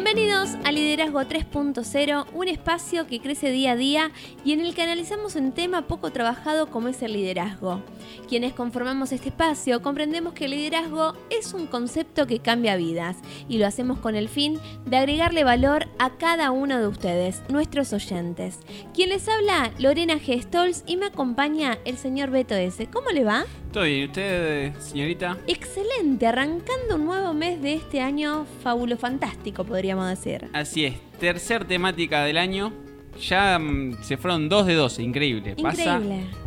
Bienvenidos a Liderazgo 3.0, un espacio que crece día a día y en el que analizamos un tema poco trabajado como es el liderazgo. Quienes conformamos este espacio comprendemos que el liderazgo es un concepto que cambia vidas y lo hacemos con el fin de agregarle valor a cada uno de ustedes, nuestros oyentes. Quien les habla, Lorena G. Stolz y me acompaña el señor Beto S. ¿Cómo le va? Todo bien, ¿usted, señorita? Excelente, arrancando un nuevo mes de este año fabulo fantástico, podríamos decir. Así es, tercer temática del año. Ya mm, se fueron dos de dos, increíble. Pasa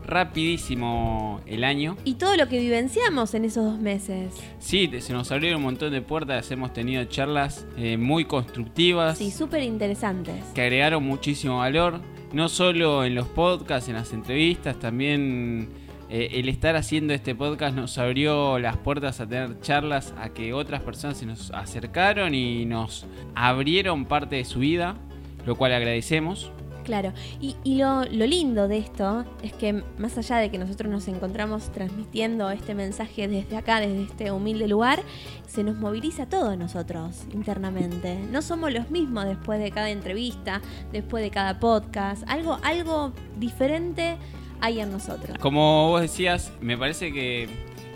rapidísimo el año. Y todo lo que vivenciamos en esos dos meses. Sí, se nos abrieron un montón de puertas, hemos tenido charlas eh, muy constructivas. Sí, súper interesantes. Que agregaron muchísimo valor, no solo en los podcasts, en las entrevistas, también eh, el estar haciendo este podcast nos abrió las puertas a tener charlas, a que otras personas se nos acercaron y nos abrieron parte de su vida, lo cual agradecemos. Claro, y, lo, lindo de esto es que más allá de que nosotros nos encontramos transmitiendo este mensaje desde acá, desde este humilde lugar, se nos moviliza todo nosotros internamente. No somos los mismos después de cada entrevista, después de cada podcast, algo, algo diferente hay en nosotros. Como vos decías, me parece que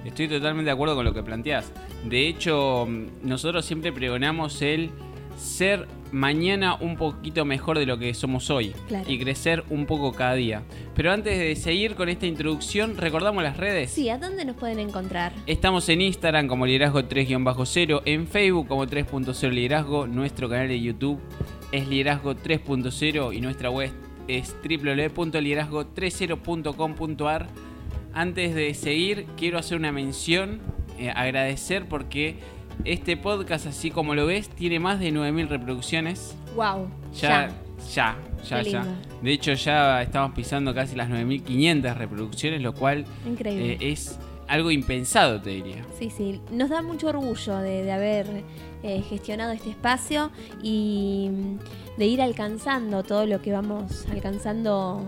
estoy totalmente de acuerdo con lo que planteás. De hecho, nosotros siempre pregonamos el ser mañana un poquito mejor de lo que somos hoy y crecer un poco cada día. Pero antes de seguir con esta introducción, recordamos las redes. Sí, ¿a dónde nos pueden encontrar? Estamos en Instagram como liderazgo 3-0, en Facebook como 3.0 liderazgo, nuestro canal de YouTube es liderazgo 3.0 y nuestra web es www.liderazgo30.com.ar. Antes de seguir, quiero hacer una mención, eh, agradecer porque este podcast, así como lo ves, tiene más de 9.000 reproducciones. ¡Wow! Ya, ya, ya, ya. De hecho, ya estamos pisando casi las 9.500 reproducciones, lo cual eh, es algo impensado, te diría. Sí, sí. Nos da mucho orgullo de, haber eh, gestionado este espacio y de ir alcanzando todo lo que vamos alcanzando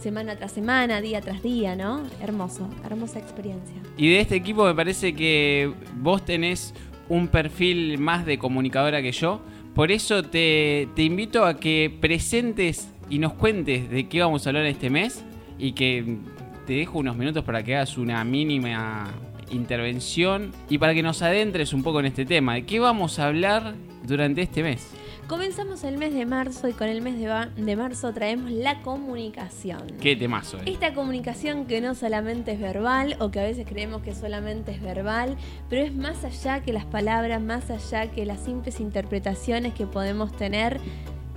semana tras semana, día tras día, ¿no? Hermoso, hermosa experiencia. Y de este equipo me parece que vos tenés un perfil más de comunicadora que yo. Por eso te, te invito a que presentes y nos cuentes de qué vamos a hablar este mes y que te dejo unos minutos para que hagas una mínima intervención y para que nos adentres un poco en este tema. ¿De qué vamos a hablar durante este mes? Comenzamos el mes de marzo y con el mes de, marzo traemos la comunicación. Qué temazo. Eh. Esta comunicación que no solamente es verbal o que a veces creemos que solamente es verbal, pero es más allá que las palabras, más allá que las simples interpretaciones que podemos tener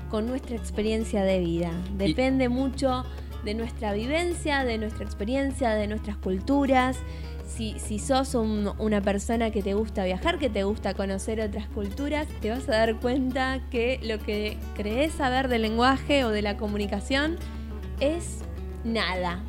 con nuestra experiencia de vida. Depende mucho de nuestra vivencia, de nuestra experiencia, de nuestras culturas si, si sos una persona que te gusta viajar, que te gusta conocer otras culturas, te vas a dar cuenta que lo que crees saber del lenguaje o de la comunicación es nada.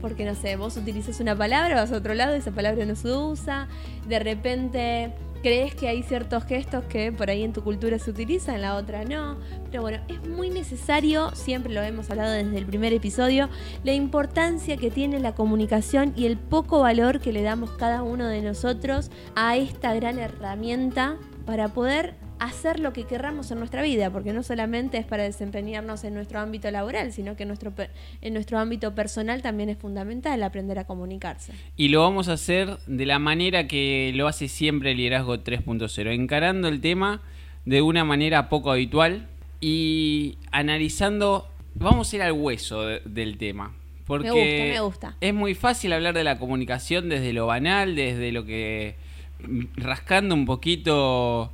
Porque no sé, vos utilizas una palabra, vas a otro lado, esa palabra no se usa, de repente crees que hay ciertos gestos que por ahí en tu cultura se utilizan, en la otra no. Pero bueno, es muy necesario, siempre lo hemos hablado desde el primer episodio, la importancia que tiene la comunicación y el poco valor que le damos cada uno de nosotros a esta gran herramienta para poder hacer lo que querramos en nuestra vida, porque no solamente es para desempeñarnos en nuestro ámbito laboral, sino que en nuestro, en nuestro ámbito personal también es fundamental aprender a comunicarse. Y lo vamos a hacer de la manera que lo hace siempre el liderazgo 3.0, encarando el tema de una manera poco habitual y analizando, vamos a ir al hueso del tema. Porque me gusta, me gusta. Es muy fácil hablar de la comunicación desde lo banal, desde lo que rascando un poquito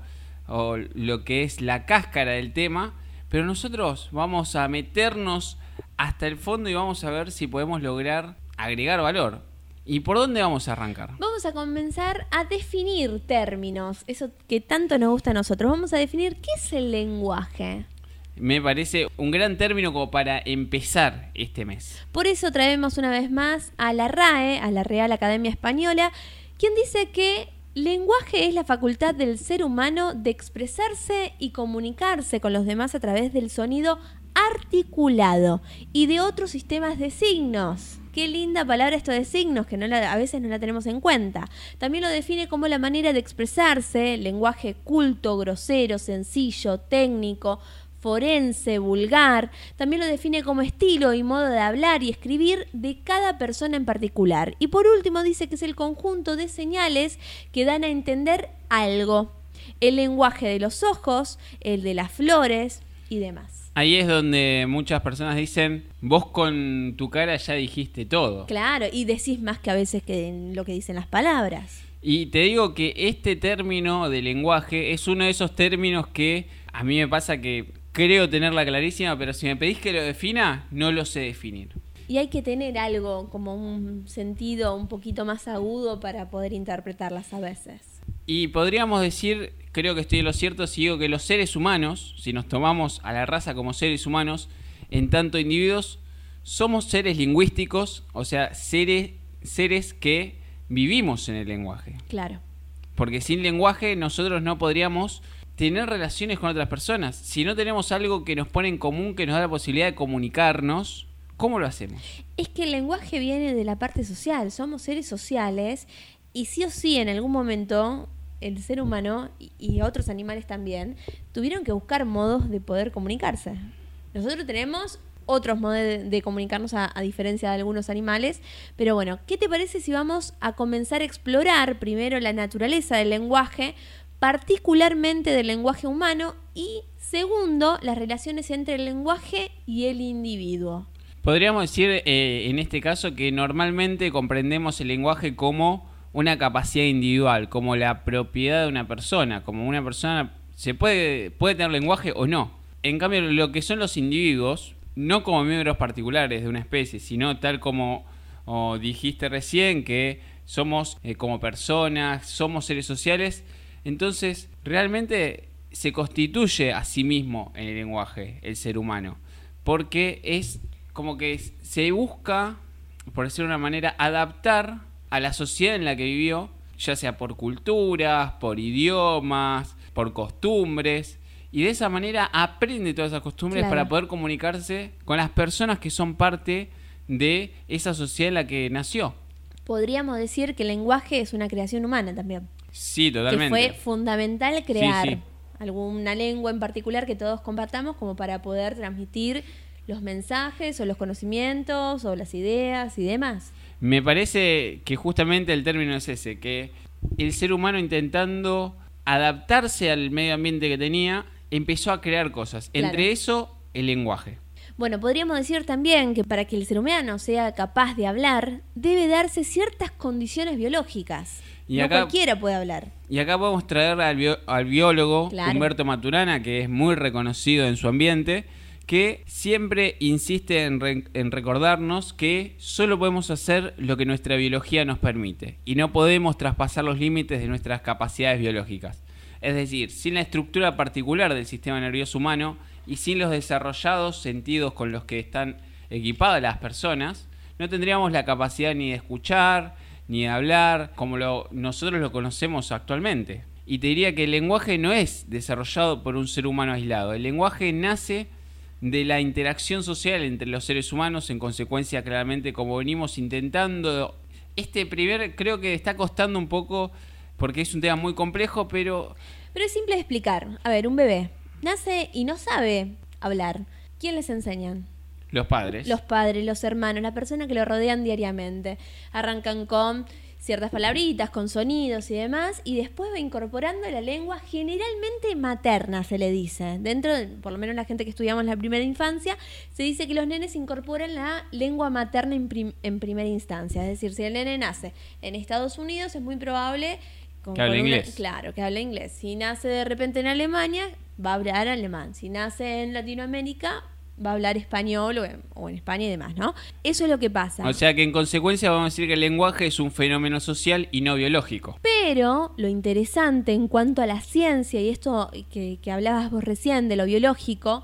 o lo que es la cáscara del tema, pero nosotros vamos a meternos hasta el fondo y vamos a ver si podemos lograr agregar valor. ¿Y por dónde vamos a arrancar? Vamos a comenzar a definir términos, eso que tanto nos gusta a nosotros. Vamos a definir qué es el lenguaje. Me parece un gran término como para empezar este mes. Por eso traemos una vez más a la RAE, a la Real Academia Española, quien dice que Lenguaje es la facultad del ser humano de expresarse y comunicarse con los demás a través del sonido articulado y de otros sistemas de signos. Qué linda palabra esto de signos, que no a veces no la tenemos en cuenta. También lo define como la manera de expresarse, lenguaje culto, grosero, sencillo, técnico, forense, vulgar. También lo define como estilo y modo de hablar y escribir de cada persona en particular. Y por último dice que es el conjunto de señales que dan a entender algo. El lenguaje de los ojos, el de las flores y demás. Ahí es donde muchas personas dicen, vos con tu cara ya dijiste todo. Claro, y decís más que a veces que lo que dicen las palabras. Y te digo que este término de lenguaje es uno de esos términos que a mí me pasa que creo tenerla clarísima, pero si me pedís que lo defina, no lo sé definir. Y hay que tener algo como un sentido un poquito más agudo para poder interpretarlas a veces. Y podríamos decir creo que estoy en lo cierto si digo que los seres humanos, si nos tomamos a la raza como seres humanos, en tanto individuos, somos seres lingüísticos, o sea, seres, seres que vivimos en el lenguaje. Claro. Porque sin lenguaje nosotros no podríamos tener relaciones con otras personas. Si no tenemos algo que nos pone en común, que nos da la posibilidad de comunicarnos, ¿cómo lo hacemos? Es que el lenguaje viene de la parte social, somos seres sociales y sí o sí en algún momento el ser humano y, otros animales también tuvieron que buscar modos de poder comunicarse. Nosotros tenemos otros modos de, comunicarnos a, diferencia de algunos animales. Pero bueno, ¿qué te parece si vamos a comenzar a explorar primero la naturaleza del lenguaje, particularmente del lenguaje humano, y segundo, las relaciones entre el lenguaje y el individuo? Podríamos decir eh, en este caso que normalmente comprendemos el lenguaje como una capacidad individual, como la propiedad de una persona, como una persona se puede, puede tener lenguaje o no. En cambio, lo que son los individuos, no como miembros particulares de una especie, sino tal como dijiste recién, que somos eh, como personas, somos seres sociales, entonces realmente se constituye a sí mismo en el lenguaje el ser humano, porque es como que se busca, por decirlo de una manera, adaptar a la sociedad en la que vivió, ya sea por culturas, por idiomas, por costumbres, y de esa manera aprende todas esas costumbres para poder comunicarse con las personas que son parte de esa sociedad en la que nació. Podríamos decir que el lenguaje es una creación humana también. Sí, totalmente. Que fue fundamental crear alguna lengua en particular que todos compartamos como para poder transmitir los mensajes o los conocimientos o las ideas y demás. Me parece que justamente el término es ese, que el ser humano intentando adaptarse al medio ambiente que tenía, empezó a crear cosas. Entre eso, el lenguaje. Bueno, podríamos decir también que para que el ser humano sea capaz de hablar, debe darse ciertas condiciones biológicas. Y no cualquiera puede hablar. Y acá podemos traer al, biólogo Humberto Maturana, que es muy reconocido en su ambiente, que siempre insiste en, recordarnos que solo podemos hacer lo que nuestra biología nos permite y no podemos traspasar los límites de nuestras capacidades biológicas. Es decir, sin la estructura particular del sistema nervioso humano y sin los desarrollados sentidos con los que están equipadas las personas, no tendríamos la capacidad ni de escuchar, ni hablar como nosotros lo conocemos actualmente. Y te diría que el lenguaje no es desarrollado por un ser humano aislado. El lenguaje nace de la interacción social entre los seres humanos, en consecuencia claramente como venimos intentando. Este primer creo que está costando un poco porque es un tema muy complejo, pero... Pero es simple de explicar. A ver, un bebé nace y no sabe hablar. ¿Quién les enseñan? Los padres. Los padres, los hermanos, las personas que lo rodean diariamente. Arrancan con ciertas palabritas con sonidos y demás, y después va incorporando la lengua generalmente materna, se le dice. Dentro, por lo menos la gente que estudiamos la primera infancia, se dice que los nenes incorporan la lengua materna en, primera instancia. Es decir, si el nene nace en Estados Unidos, es muy probable... que hable inglés. Claro, que hable inglés. Si nace de repente en Alemania, va a hablar alemán. Si nace en Latinoamérica, va a hablar español o en, España y demás, ¿no? Eso es lo que pasa. O sea que en consecuencia vamos a decir que el lenguaje es un fenómeno social y no biológico. Pero lo interesante en cuanto a la ciencia y esto que, que hablabas vos recién de lo biológico,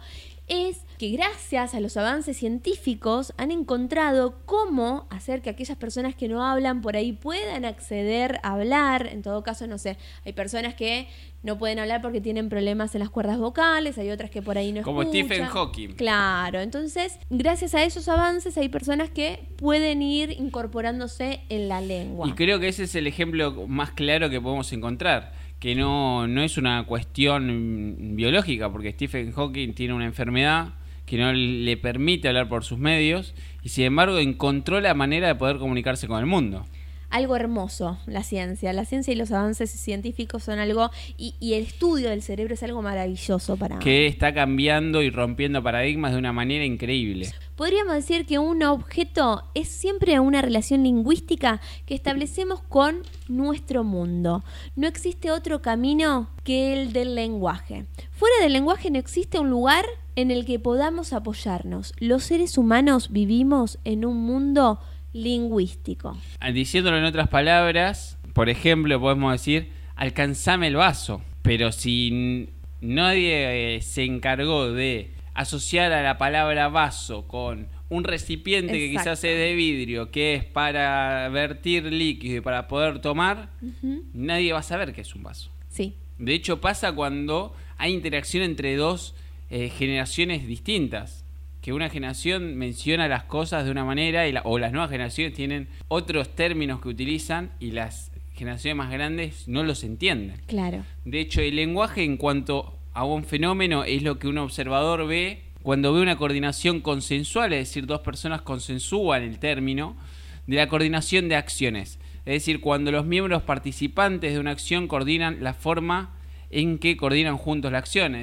es que gracias a los avances científicos han encontrado cómo hacer que aquellas personas que no hablan por ahí puedan acceder a hablar. En todo caso, no sé, hay personas que no pueden hablar porque tienen problemas en las cuerdas vocales, hay otras que por ahí no Como escuchan. Stephen Hawking. Claro, entonces, gracias a esos avances hay personas que pueden ir incorporándose en la lengua. Y creo que ese es el ejemplo más claro que podemos encontrar, que no, no es una cuestión biológica, porque Stephen Hawking tiene una enfermedad que no le permite hablar por sus medios y sin embargo encontró la manera de poder comunicarse con el mundo. algo hermoso la ciencia. La ciencia y los avances científicos son algo, y, y el estudio del cerebro es algo maravilloso para... Que está cambiando y rompiendo paradigmas de una manera increíble. Podríamos decir que un objeto es siempre una relación lingüística que establecemos con nuestro mundo. No existe otro camino que el del lenguaje. Fuera del lenguaje no existe un lugar en el que podamos apoyarnos. Los seres humanos vivimos en un mundo lingüístico. Ah, Diciéndolo en otras palabras, por ejemplo, podemos decir, alcanzame el vaso. Pero si nadie eh, se encargó de asociar a la palabra vaso con un recipiente que quizás es de vidrio, que es para vertir líquido y para poder tomar, nadie va a saber que es un vaso. Sí, De hecho, pasa cuando hay interacción entre dos eh, generaciones distintas. Que una generación menciona las cosas de una manera y la- o las nuevas generaciones tienen otros términos que utilizan y las generaciones más grandes no los entienden. claro. De hecho, el lenguaje en cuanto a un fenómeno es lo que un observador ve cuando ve una coordinación consensual, es decir, dos personas consensúan el término de la coordinación de acciones. Es decir, cuando los miembros participantes de una acción coordinan la forma en que coordinan juntos la acción.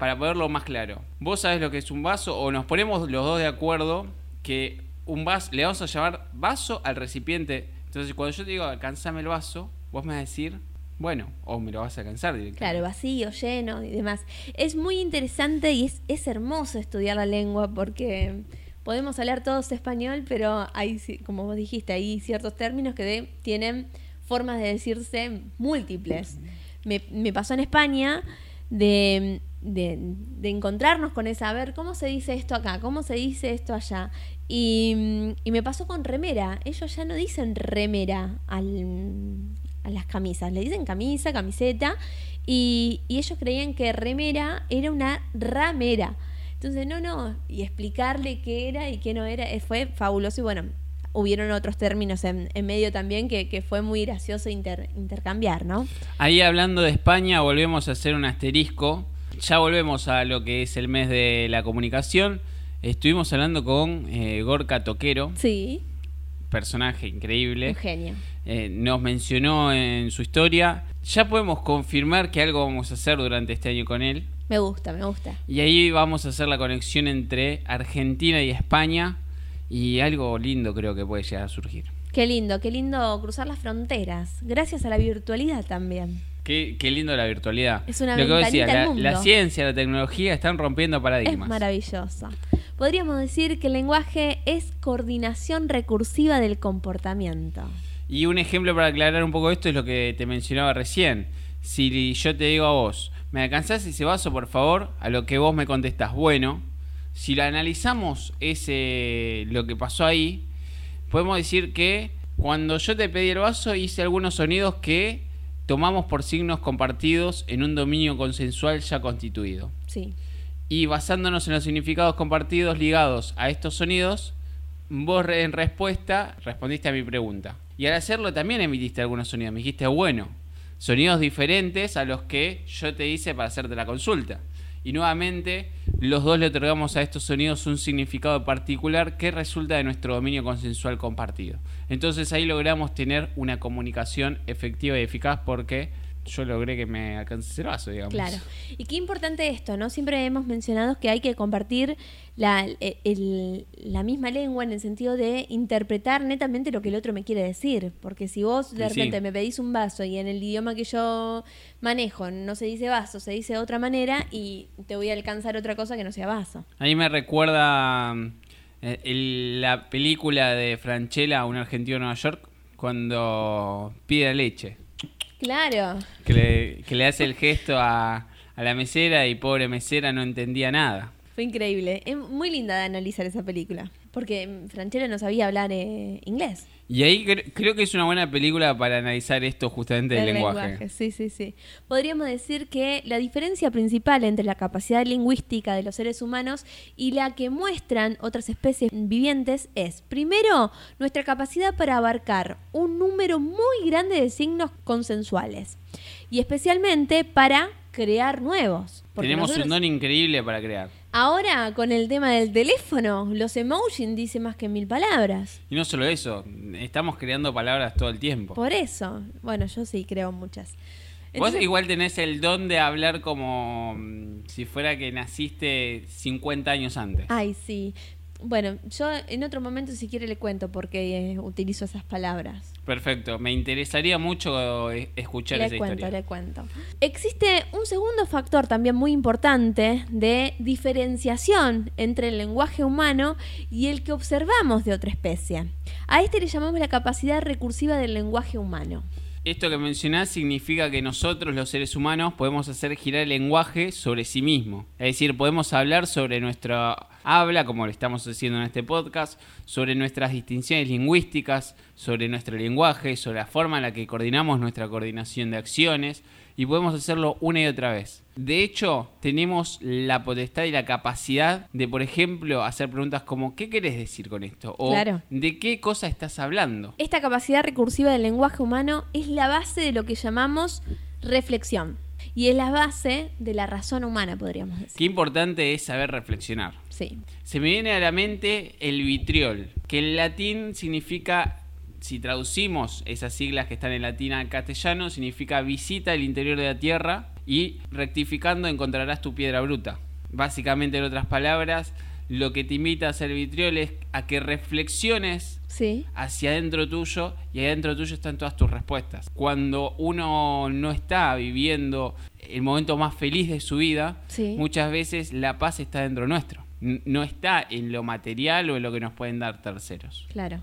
Para ponerlo más claro, vos sabés lo que es un vaso o nos ponemos los dos de acuerdo que un vaso, le vamos a llamar vaso al recipiente. Entonces, cuando yo te digo alcanzame el vaso, vos me vas a decir, bueno, o me lo vas a alcanzar directamente. Claro, vacío, lleno y demás. Es muy interesante y es, es hermoso estudiar la lengua porque podemos hablar todos español, pero hay, como vos dijiste, hay ciertos términos que de- tienen formas de decirse múltiples. Me, me pasó en España de, de- de encontrarnos con esa, a ver, ¿cómo se dice esto acá? ¿Cómo se dice esto allá? Y, mm, y me pasó con remera. Ellos ya no dicen remera al, a las camisas, le dicen camisa, camiseta, y, y ellos creían que remera era una ramera. Entonces, no, no, y explicarle qué era y qué no era, eh, fue fabuloso y bueno, hubieron otros términos en, en medio también que, que fue muy gracioso inter- intercambiar, ¿no? Ahí hablando de España, volvemos a hacer un asterisco. Ya volvemos a lo que es el mes de la comunicación. Estuvimos hablando con eh, Gorka Toquero, Sí, personaje increíble. un genio. Eh, nos mencionó en su historia. Ya podemos confirmar que algo vamos a hacer durante este año con él. Me gusta, me gusta. Y ahí vamos a hacer la conexión entre Argentina y España. Y algo lindo creo que puede llegar a surgir. Qué lindo, qué lindo cruzar las fronteras, gracias a la virtualidad también. Qué, qué lindo la virtualidad. Es una Lo que vos decías, al la, mundo. la ciencia, la tecnología están rompiendo Es paradigmas. maravilloso. Podríamos decir que el lenguaje es coordinación recursiva del comportamiento. Y un ejemplo para aclarar un poco esto es lo que te mencionaba recién. Si yo te digo a vos, ¿me alcanzás ese vaso, por favor? A lo que vos me contestás, bueno. Si lo analizamos ese lo que pasó ahí, podemos decir que cuando yo te pedí el vaso hice algunos sonidos que tomamos por signos compartidos en un dominio consensual ya constituido. Sí, Y basándonos en los significados compartidos ligados a estos sonidos, vos en respuesta respondiste a mi pregunta. Y al hacerlo también emitiste algunos sonidos. Me dijiste, bueno, sonidos diferentes a los que yo te hice para hacerte la consulta. Y nuevamente, los dos le otorgamos a estos sonidos un significado particular que resulta de nuestro dominio consensual compartido. Entonces ahí logramos tener una comunicación efectiva y eficaz porque yo logré que me alcances el vaso, digamos. claro. Y qué importante esto, ¿no? Siempre hemos mencionado que hay que compartir la, el- el- la misma lengua en el sentido de interpretar netamente lo que el otro me quiere decir. Porque si vos de sí. repente me pedís un vaso y en el idioma que yo manejo no se dice vaso, se dice de otra manera y te voy a alcanzar otra cosa que no sea vaso. A mí me recuerda eh, el- la película de Franchella, un argentino en Nueva York, cuando pide leche. Claro. Que le, que le hace el gesto a, a la mesera y pobre mesera no entendía nada. Fue increíble. Es muy linda de analizar esa película. Porque Franchella no sabía hablar eh, inglés. Y ahí cre- creo que es una buena película para analizar esto justamente del El lenguaje. Sí, sí, sí. Podríamos decir que la diferencia principal entre la capacidad lingüística de los seres humanos y la que muestran otras especies vivientes es, primero, nuestra capacidad para abarcar un número muy grande de signos consensuales y especialmente para crear nuevos. Tenemos nosotros- un don increíble para crear. Ahora, con el tema del teléfono, los emojis dicen más que mil palabras. Y no solo eso, estamos creando palabras todo el tiempo. Por eso, bueno, yo sí creo muchas. Vos igual tenés el don de hablar como mm, si fuera que naciste 50 años antes. Ay, sí. Bueno, yo en otro momento si quiere le cuento por qué eh, utilizo esas palabras. Perfecto, me interesaría mucho eh, escuchar le esa cuento, historia. le cuento. Existe un segundo factor también muy importante de diferenciación entre el lenguaje humano y el que observamos de otra especie. A este le llamamos la capacidad recursiva del lenguaje humano. Esto que mencionás significa que nosotros, los seres humanos, podemos hacer girar el lenguaje sobre sí mismo. Es decir, podemos hablar sobre nuestra habla, como lo estamos haciendo en este podcast, sobre nuestras distinciones lingüísticas, sobre nuestro lenguaje, sobre la forma en la que coordinamos nuestra coordinación de acciones, y podemos hacerlo una y otra vez. De hecho, tenemos la potestad y la capacidad de, por ejemplo, hacer preguntas como ¿qué querés decir con esto? O Claro. ¿de qué cosa estás hablando? Esta capacidad recursiva del lenguaje humano es la base de lo que llamamos reflexión. Y es la base de la razón humana, podríamos decir. Qué importante es saber reflexionar. Sí. Se me viene a la mente el vitriol, que en latín significa, si traducimos esas siglas que están en latín al castellano, significa visita el interior de la tierra y rectificando encontrarás tu piedra bruta. Básicamente, en otras palabras, lo que te invita a hacer vitriol es a que reflexiones Sí. hacia adentro tuyo y adentro tuyo están todas tus respuestas. Cuando uno no está viviendo el momento más feliz de su vida, Sí. muchas veces la paz está dentro nuestro. No está en lo material o en lo que nos pueden dar terceros. Claro.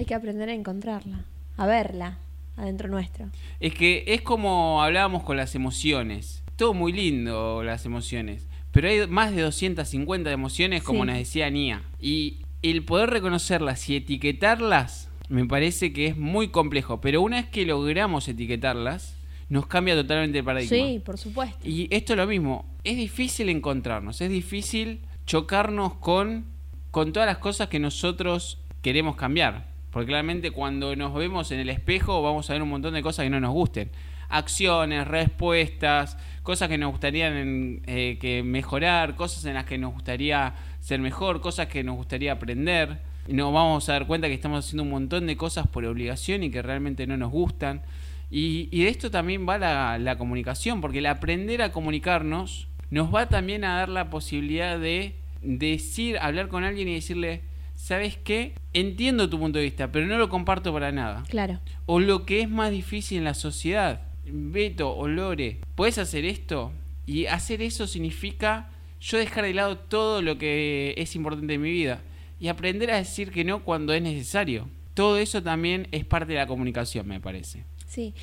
Hay que aprender a encontrarla, a verla adentro nuestro. Es que es como hablábamos con las emociones. Todo muy lindo las emociones. Pero hay más de 250 emociones, como Sí. nos decía Nia. Y el poder reconocerlas y etiquetarlas me parece que es muy complejo. Pero una vez que logramos etiquetarlas, nos cambia totalmente el paradigma. Sí, por supuesto. Y esto es lo mismo. Es difícil encontrarnos. Es difícil chocarnos con, con todas las cosas que nosotros queremos cambiar. Porque claramente cuando nos vemos en el espejo vamos a ver un montón de cosas que no nos gusten. Acciones, respuestas, cosas que nos gustaría eh, que mejorar, cosas en las que nos gustaría ser mejor, cosas que nos gustaría aprender. Y nos vamos a dar cuenta que estamos haciendo un montón de cosas por obligación y que realmente no nos gustan. Y, de esto también va la, la comunicación, porque el aprender a comunicarnos nos va también a dar la posibilidad de decir, hablar con alguien y decirle, ¿sabes qué? Entiendo tu punto de vista, pero no lo comparto para nada. Claro. O lo que es más difícil en la sociedad, Beto o Lore, ¿puedes hacer esto? Y hacer eso significa yo dejar de lado todo lo que es importante en mi vida y aprender a decir que no cuando es necesario. Todo eso también es parte de la comunicación, me parece. Sí.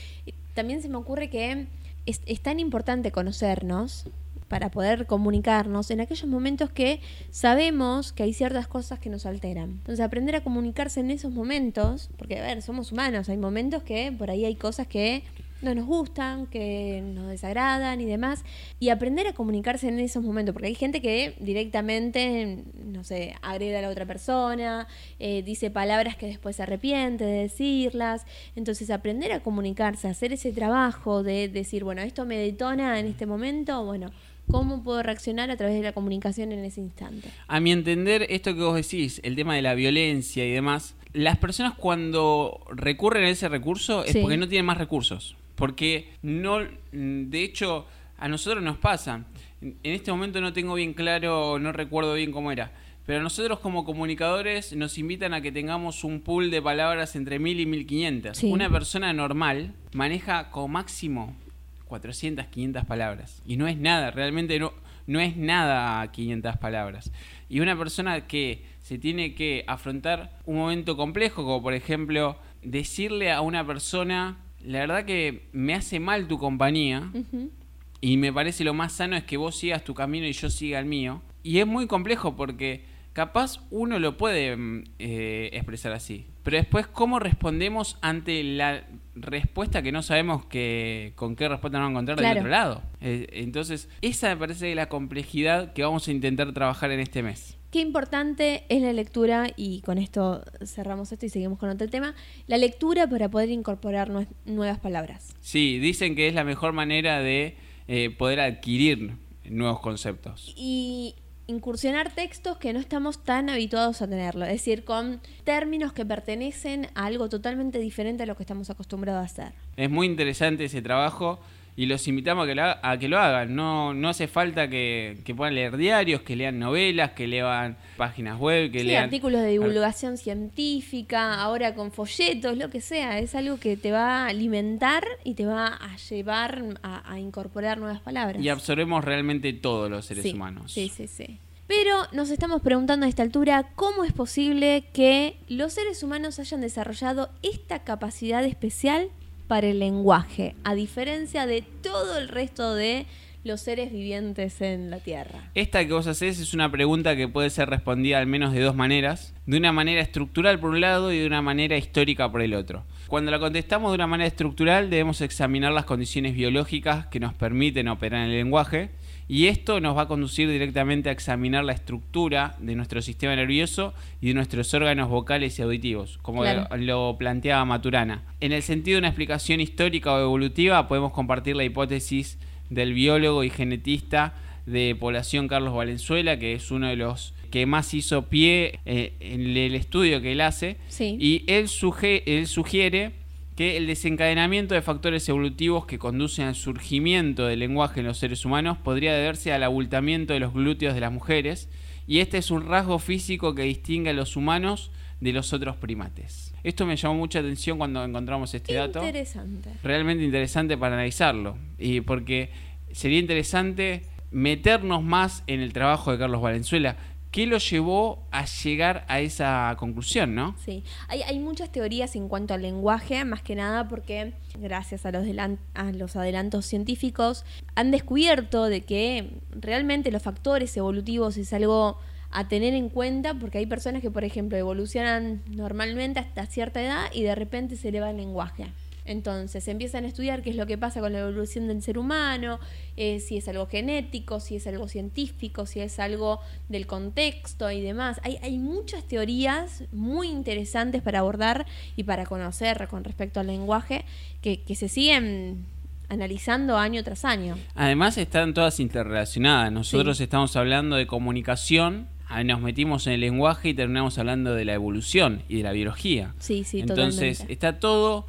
También se me ocurre que es, es tan importante conocernos para poder comunicarnos en aquellos momentos que sabemos que hay ciertas cosas que nos alteran. Entonces, aprender a comunicarse en esos momentos, porque, a ver, somos humanos, hay momentos que por ahí hay cosas que no nos gustan, que nos desagradan y demás, y aprender a comunicarse en esos momentos, porque hay gente que directamente, no sé, agrede a la otra persona, eh, dice palabras que después se arrepiente de decirlas, entonces aprender a comunicarse, hacer ese trabajo de decir, bueno, esto me detona en este momento, bueno, ¿cómo puedo reaccionar a través de la comunicación en ese instante? A mi entender, esto que vos decís, el tema de la violencia y demás, las personas cuando recurren a ese recurso es Sí. porque no tienen más recursos. Porque no, de hecho, a nosotros nos pasa. En este momento no tengo bien claro, no recuerdo bien cómo era. Pero nosotros como comunicadores nos invitan a que tengamos un pool de palabras entre 1000 y 1500. Sí. Una persona normal maneja como máximo 400, 500 palabras. Y no es nada, realmente no, no es nada 500 palabras. Y una persona que se tiene que afrontar un momento complejo, como por ejemplo decirle a una persona, la verdad que me hace mal tu compañía. Y me parece lo más sano es que vos sigas tu camino y yo siga el mío. Y es muy complejo porque capaz uno lo puede mm, eh, expresar así. Pero después, ¿cómo respondemos ante la respuesta que no sabemos que, con qué respuesta nos vamos a encontrar del otro lado? Eh, entonces, esa me parece la complejidad que vamos a intentar trabajar en este mes. Qué importante es la lectura, y con esto cerramos esto y seguimos con otro tema, la lectura para poder incorporar nuevas palabras. Sí, dicen que es la mejor manera de eh, poder adquirir nuevos conceptos. Y incursionar textos que no estamos tan habituados a tenerlo, es decir, con términos que pertenecen a algo totalmente diferente a lo que estamos acostumbrados a hacer. Es muy interesante ese trabajo y los invitamos a que lo, a que lo hagan. No, no hace falta que, puedan leer diarios, que lean novelas, que lean páginas web, que lean... artículos de divulgación científica, ahora con folletos, lo que sea. Es algo que te va a alimentar y te va a llevar a, incorporar nuevas palabras. Y absorbemos realmente todos los seres humanos. Sí, sí, sí. Pero nos estamos preguntando a esta altura cómo es posible que los seres humanos hayan desarrollado esta capacidad especial para el lenguaje, a diferencia de todo el resto de los seres vivientes en la Tierra? Esta que vos haces es una pregunta que puede ser respondida al menos de dos maneras, de una manera estructural por un lado y de una manera histórica por el otro. Cuando la contestamos de una manera estructural debemos examinar las condiciones biológicas que nos permiten operar en el lenguaje y esto nos va a conducir directamente a examinar la estructura de nuestro sistema nervioso y de nuestros órganos vocales y auditivos, como lo planteaba Maturana. En el sentido de una explicación histórica o evolutiva, podemos compartir la hipótesis del biólogo y genetista de población Carlos Valenzuela, que es uno de los que más hizo pie eh, en el estudio que él hace. Y él, él sugiere que el desencadenamiento de factores evolutivos que conducen al surgimiento del lenguaje en los seres humanos podría deberse al abultamiento de los glúteos de las mujeres, y este es un rasgo físico que distingue a los humanos de los otros primates. Esto me llamó mucha atención cuando encontramos este dato. Interesante. Realmente interesante para analizarlo, y porque sería interesante meternos más en el trabajo de Carlos Valenzuela. ¿Qué lo llevó a llegar a esa conclusión, no? Sí, hay, hay muchas teorías en cuanto al lenguaje, más que nada porque gracias a los, a los adelantos científicos han descubierto de que realmente los factores evolutivos es algo a tener en cuenta porque hay personas que, por ejemplo, evolucionan normalmente hasta cierta edad y de repente se eleva el lenguaje. Entonces empiezan a estudiar qué es lo que pasa con la evolución del ser humano, eh, si es algo genético, si es algo científico, si es algo del contexto y demás. Hay, hay muchas teorías muy interesantes para abordar y para conocer con respecto al lenguaje que, se siguen analizando año tras año. Además están todas interrelacionadas. Nosotros estamos hablando de comunicación, nos metimos en el lenguaje y terminamos hablando de la evolución y de la biología. Sí, sí, Entonces está todo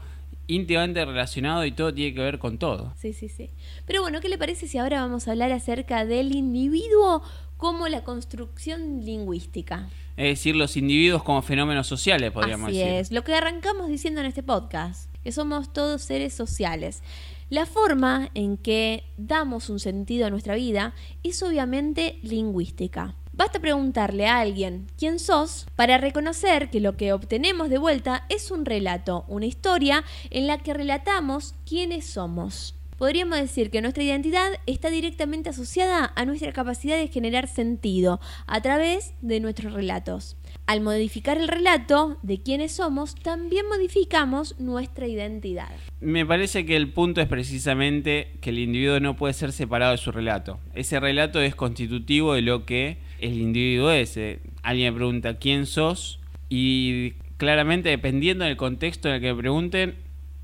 íntimamente relacionado y todo tiene que ver con todo. Sí, sí, sí. Pero bueno, ¿qué le parece si ahora vamos a hablar acerca del individuo como la construcción lingüística? Es decir, los individuos como fenómenos sociales, podríamos decir. Así es, lo que arrancamos diciendo en este podcast, que somos todos seres sociales. La forma en que damos un sentido a nuestra vida es obviamente lingüística. Basta preguntarle a alguien quién sos para reconocer que lo que obtenemos de vuelta es un relato, una historia en la que relatamos quiénes somos. Podríamos decir que nuestra identidad está directamente asociada a nuestra capacidad de generar sentido a través de nuestros relatos. Al modificar el relato de quiénes somos, también modificamos nuestra identidad. Me parece que el punto es precisamente que el individuo no puede ser separado de su relato. Ese relato es constitutivo de lo que el individuo ese. Alguien me pregunta quién sos y claramente dependiendo del contexto en el que me pregunten,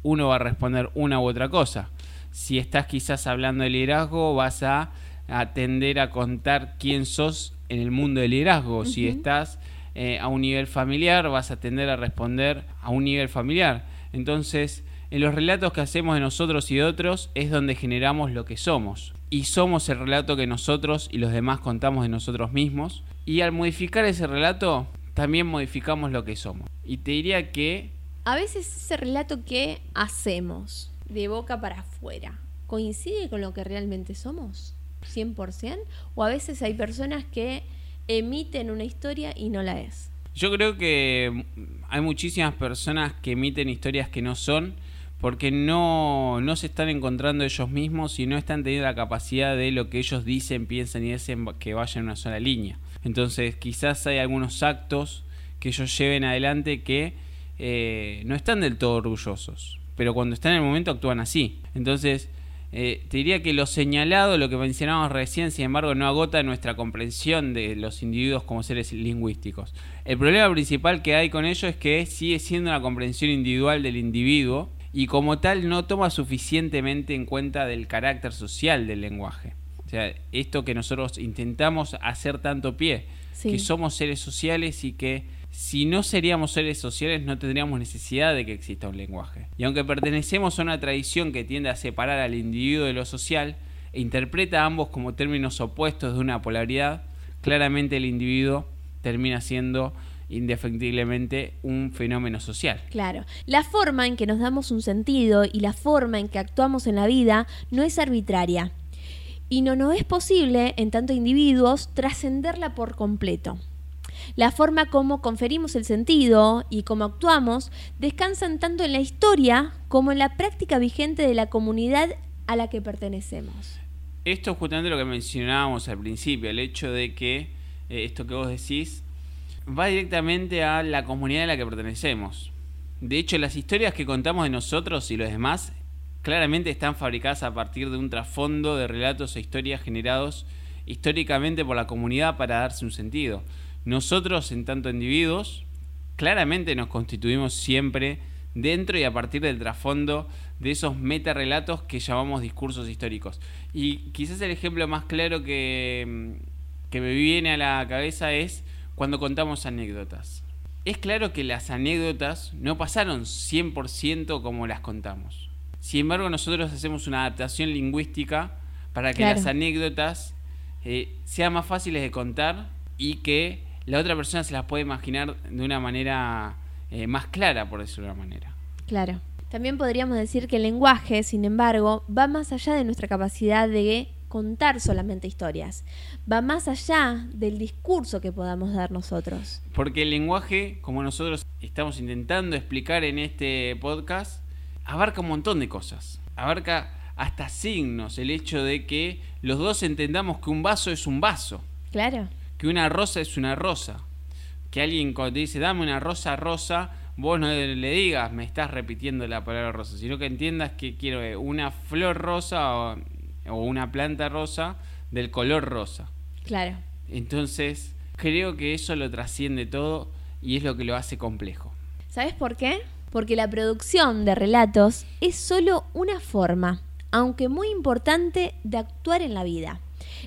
uno va a responder una u otra cosa. Si estás quizás hablando de liderazgo, vas a, atender a contar quién sos en el mundo del liderazgo. Si estás eh, a un nivel familiar, vas a tender a responder a un nivel familiar. Entonces, en los relatos que hacemos de nosotros y de otros es donde generamos lo que somos y somos el relato que nosotros y los demás contamos de nosotros mismos. Y al modificar ese relato, también modificamos lo que somos. Y te diría que... A veces ese relato que hacemos de boca para afuera coincide con lo que realmente somos, 100%, o a veces hay personas que emiten una historia y no la es. Yo creo que hay muchísimas personas que emiten historias que no son porque no, no se están encontrando ellos mismos y no están teniendo la capacidad de lo que ellos dicen, piensan y dicen que vayan en una sola línea. Entonces quizás hay algunos actos que ellos lleven adelante que eh, no están del todo orgullosos, pero cuando están en el momento actúan así. Entonces, eh, te diría que lo señalado, lo que mencionábamos recién, sin embargo, no agota nuestra comprensión de los individuos como seres lingüísticos. El problema principal que hay con ello es que sigue siendo una comprensión individual del individuo y como tal no toma suficientemente en cuenta del carácter social del lenguaje. O sea, esto que nosotros intentamos hacer tanto pie, que somos seres sociales y que si no seríamos seres sociales no tendríamos necesidad de que exista un lenguaje. Y aunque pertenecemos a una tradición que tiende a separar al individuo de lo social e interpreta a ambos como términos opuestos de una polaridad, claramente el individuo termina siendo indefectiblemente un fenómeno social. Claro, la forma en que nos damos un sentido y la forma en que actuamos en la vida no es arbitraria. Y no nos es posible, en tanto individuos, trascenderla por completo. La forma como conferimos el sentido y cómo actuamos descansan tanto en la historia como en la práctica vigente de la comunidad a la que pertenecemos. Esto es justamente lo que mencionábamos al principio, el hecho de que eh, esto que vos decís va directamente a la comunidad a la que pertenecemos. De hecho, las historias que contamos de nosotros y los demás claramente están fabricadas a partir de un trasfondo de relatos e historias generados históricamente por la comunidad para darse un sentido. Nosotros, en tanto individuos, claramente nos constituimos siempre dentro y a partir del trasfondo de esos metarrelatos que llamamos discursos históricos. Y quizás el ejemplo más claro que, que me viene a la cabeza es cuando contamos anécdotas. Es claro que las anécdotas no pasaron 100% como las contamos. Sin embargo, nosotros hacemos una adaptación lingüística para que las anécdotas eh, sean más fáciles de contar y que la otra persona se las puede imaginar de una manera eh, más clara, por decirlo de una manera. Claro. También podríamos decir que el lenguaje, sin embargo, va más allá de nuestra capacidad de contar solamente historias. Va más allá del discurso que podamos dar nosotros. Porque el lenguaje, como nosotros estamos intentando explicar en este podcast, abarca un montón de cosas. Abarca hasta signos, el hecho de que los dos entendamos que un vaso es un vaso. Claro que una rosa es una rosa. Que alguien cuando te dice dame una rosa rosa, vos no le digas me estás repitiendo la palabra rosa, sino que entiendas que quiero una flor rosa o, una planta rosa del color rosa. Claro. Entonces, creo que eso lo trasciende todo y es lo que lo hace complejo. ¿Sabes por qué? Porque la producción de relatos es solo una forma, aunque muy importante, de actuar en la vida.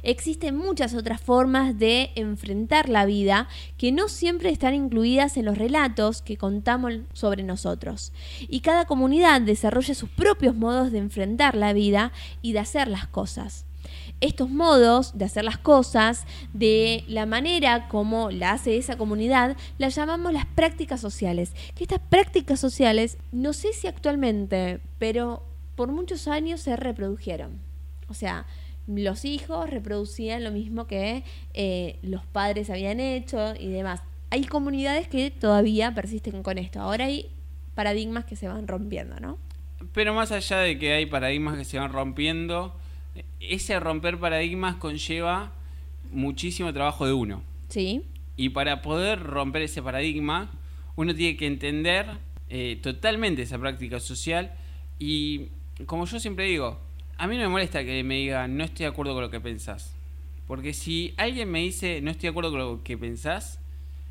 Existen muchas otras formas de enfrentar la vida que no siempre están incluidas en los relatos que contamos sobre nosotros. Y cada comunidad desarrolla sus propios modos de enfrentar la vida y de hacer las cosas estos modos de hacer las cosas, de la manera como la hace esa comunidad, las llamamos las prácticas sociales. Que estas prácticas sociales, no sé si actualmente, pero por muchos años se reprodujeron. O sea, los hijos reproducían lo mismo que eh, los padres habían hecho y demás. Hay comunidades que todavía persisten con esto. Ahora hay paradigmas que se van rompiendo, ¿no? Pero más allá de que hay paradigmas que se van rompiendo, ese romper paradigmas conlleva muchísimo trabajo de uno. Sí. Y para poder romper ese paradigma, uno tiene que entender eh, totalmente esa práctica social y, como yo siempre digo, a mí no me molesta que me digan no estoy de acuerdo con lo que pensás. Porque si alguien me dice no estoy de acuerdo con lo que pensás,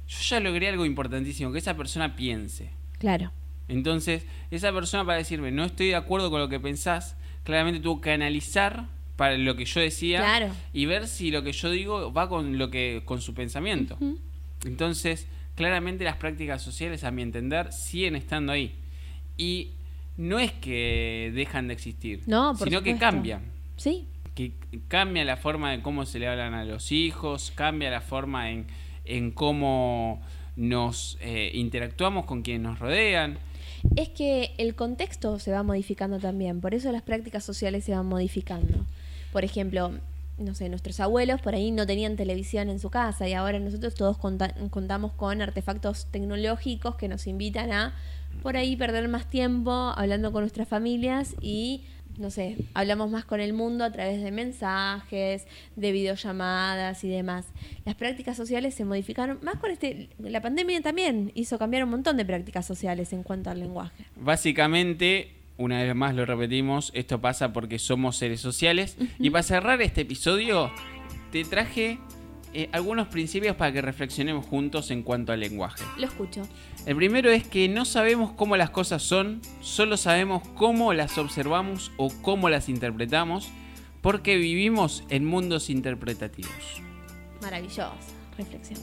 yo ya logré algo importantísimo, que esa persona piense. Claro. Entonces, esa persona para decirme no estoy de acuerdo con lo que pensás, claramente tuvo que analizar para lo que yo decía y ver si lo que yo digo va con lo que con su pensamiento. Entonces, claramente las prácticas sociales a mi entender siguen estando ahí. Y no es que dejan de existir, sino que cambian. Sí. Que cambia la forma de cómo se le hablan a los hijos, cambia la forma en, en cómo nos eh, interactuamos con quienes nos rodean. Es que el contexto se va modificando también, por eso las prácticas sociales se van modificando. Por ejemplo, no sé, nuestros abuelos por ahí no tenían televisión en su casa y ahora nosotros todos contamos con artefactos tecnológicos que nos invitan a por ahí perder más tiempo hablando con nuestras familias y no sé, hablamos más con el mundo a través de mensajes, de videollamadas y demás. Las prácticas sociales se modificaron, más con este, la pandemia también hizo cambiar un montón de prácticas sociales en cuanto al lenguaje. Básicamente, una vez más lo repetimos, esto pasa porque somos seres sociales. Y para cerrar este episodio, te traje eh, algunos principios para que reflexionemos juntos en cuanto al lenguaje. Lo escucho. El primero es que no sabemos cómo las cosas son, solo sabemos cómo las observamos o cómo las interpretamos, porque vivimos en mundos interpretativos. Maravillosa reflexión.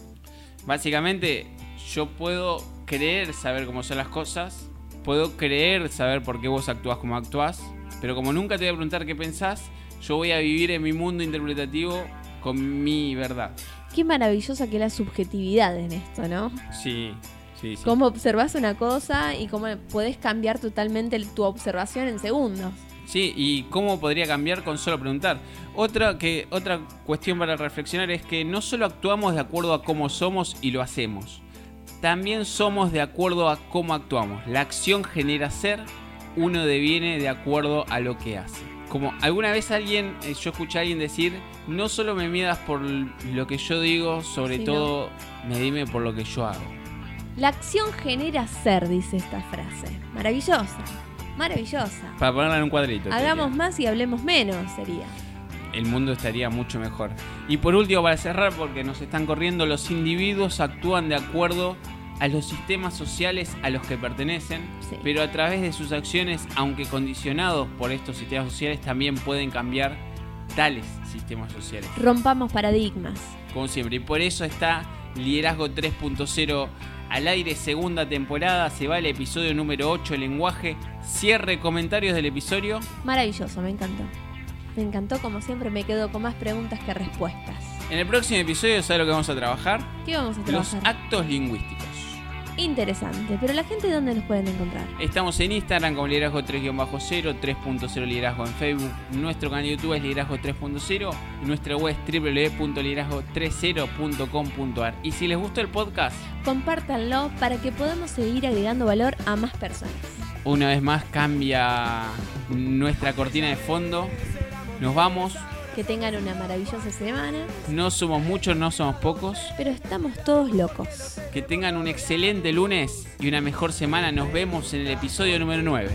Básicamente, yo puedo creer saber cómo son las cosas, puedo creer saber por qué vos actúas como actúas, pero como nunca te voy a preguntar qué pensás, yo voy a vivir en mi mundo interpretativo con mi verdad. Qué maravillosa que es la subjetividad en esto, ¿no? Sí, sí, sí. Cómo observas una cosa y cómo puedes cambiar totalmente tu observación en segundos. Sí, y cómo podría cambiar con solo preguntar. Otra, que, otra cuestión para reflexionar es que no solo actuamos de acuerdo a cómo somos y lo hacemos, también somos de acuerdo a cómo actuamos. La acción genera ser, uno deviene de acuerdo a lo que hace. Como alguna vez alguien, eh, yo escuché a alguien decir, no solo me midas por lo que yo digo, sobre todo medime por lo que yo hago. La acción genera ser, dice esta frase. Maravillosa. Maravillosa. Para ponerla en un cuadrito. Hagamos más y hablemos menos, sería. el mundo estaría mucho mejor. Y por último, para cerrar, porque nos están corriendo, los individuos actúan de acuerdo a los sistemas sociales a los que pertenecen, Sí. pero a través de sus acciones, aunque condicionados por estos sistemas sociales, también pueden cambiar tales sistemas sociales, Rompamos paradigmas. como siempre. Y por eso está Liderazgo 3.0 al aire, segunda temporada, se va el episodio número 8, lenguaje, cierre, comentarios del episodio. Maravilloso, me encantó. Me encantó, como siempre, me quedo con más preguntas que respuestas. En el próximo episodio, ¿sabes lo que vamos a trabajar? ¿Qué vamos a Los trabajar? actos lingüísticos. Interesante, pero la gente ¿dónde nos pueden encontrar? Estamos en Instagram como liderazgo 3-0, 3.0 liderazgo en Facebook. Nuestro canal de YouTube es liderazgo 3.0 y nuestra web es www.liderazgo30.com.ar. Y si les gustó el podcast, Compártanlo para que podamos seguir agregando valor a más personas. una vez más cambia nuestra cortina de fondo. Nos vamos. Que tengan una maravillosa semana, No somos muchos, no somos pocos. pero estamos todos locos. Que tengan un excelente lunes y una mejor semana. Nos vemos en el episodio número 9.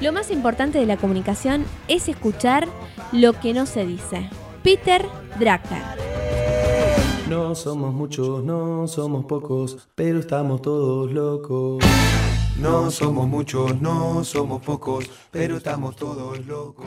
Lo más importante de la comunicación es escuchar lo que no se dice. Peter Drucker. No somos muchos, no somos pocos, pero estamos todos locos. No somos muchos, no somos pocos, pero estamos todos locos.